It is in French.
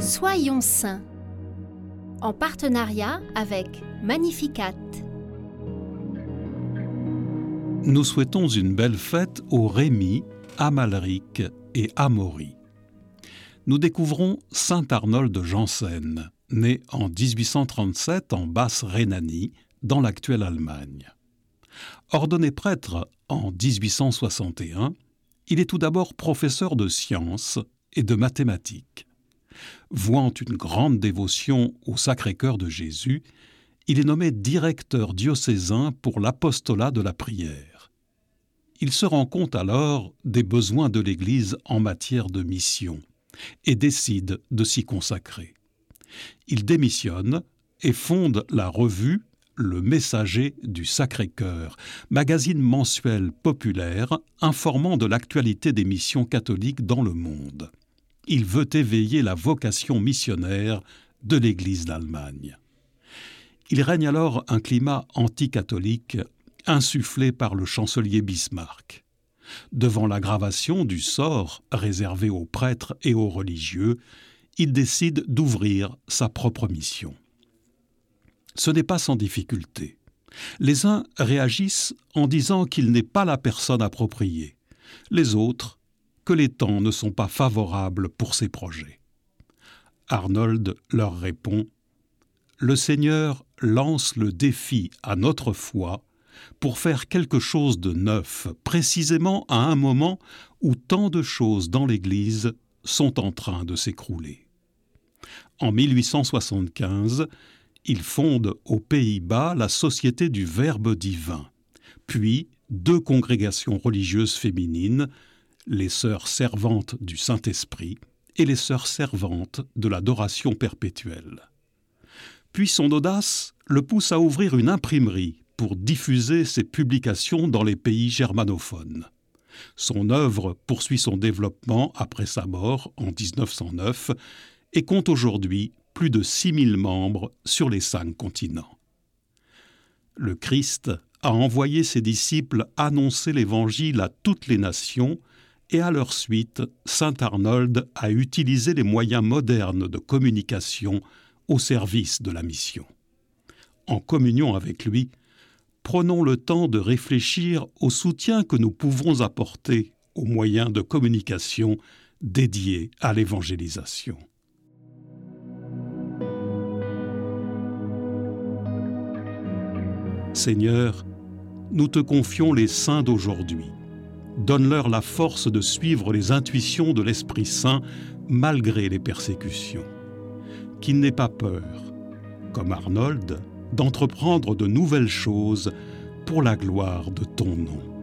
Soyons saints en partenariat avec Magnificat. Nous souhaitons une belle fête aux Rémi, Amalric et Amaury. Nous découvrons Saint Arnold de Janssen, né en 1837 en Basse-Rhénanie, dans l'actuelle Allemagne. Ordonné prêtre en 1861, il est tout d'abord professeur de sciences et de mathématiques. Vouant une grande dévotion au Sacré-Cœur de Jésus, il est nommé directeur diocésain pour l'apostolat de la prière. Il se rend compte alors des besoins de l'Église en matière de mission et décide de s'y consacrer. Il démissionne et fonde la revue Le Messager du Sacré-Cœur, magazine mensuel populaire informant de l'actualité des missions catholiques dans le monde. Il veut éveiller la vocation missionnaire de l'Église d'Allemagne. Il règne alors un climat anticatholique insufflé par le chancelier Bismarck. Devant l'aggravation du sort réservé aux prêtres et aux religieux, il décide d'ouvrir sa propre mission. Ce n'est pas sans difficulté. Les uns réagissent en disant qu'il n'est pas la personne appropriée, les autres que les temps ne sont pas favorables pour ces projets. Arnold leur répond Le Seigneur lance le défi à notre foi pour faire quelque chose de neuf, précisément à un moment où tant de choses dans l'Église sont en train de s'écrouler. En 1875, il fonde aux Pays-Bas la Société du Verbe divin, puis deux congrégations religieuses féminines, les Sœurs servantes du Saint-Esprit et les Sœurs servantes de l'adoration perpétuelle. Puis son audace le pousse à ouvrir une imprimerie pour diffuser ses publications dans les pays germanophones. Son œuvre poursuit son développement après sa mort en 1909 et compte aujourd'hui plus de 6000 membres sur les cinq continents. Le Christ a envoyé ses disciples annoncer l'Évangile à toutes les nations et à leur suite, Saint Arnold a utilisé les moyens modernes de communication au service de la mission. En communion avec lui, prenons le temps de réfléchir au soutien que nous pouvons apporter aux moyens de communication dédiés à l'évangélisation. Seigneur, nous te confions les saints d'aujourd'hui. Donne-leur la force de suivre les intuitions de l'Esprit Saint malgré les persécutions. Qu'ils n'aient pas peur, comme Arnold, d'entreprendre de nouvelles choses pour la gloire de ton nom.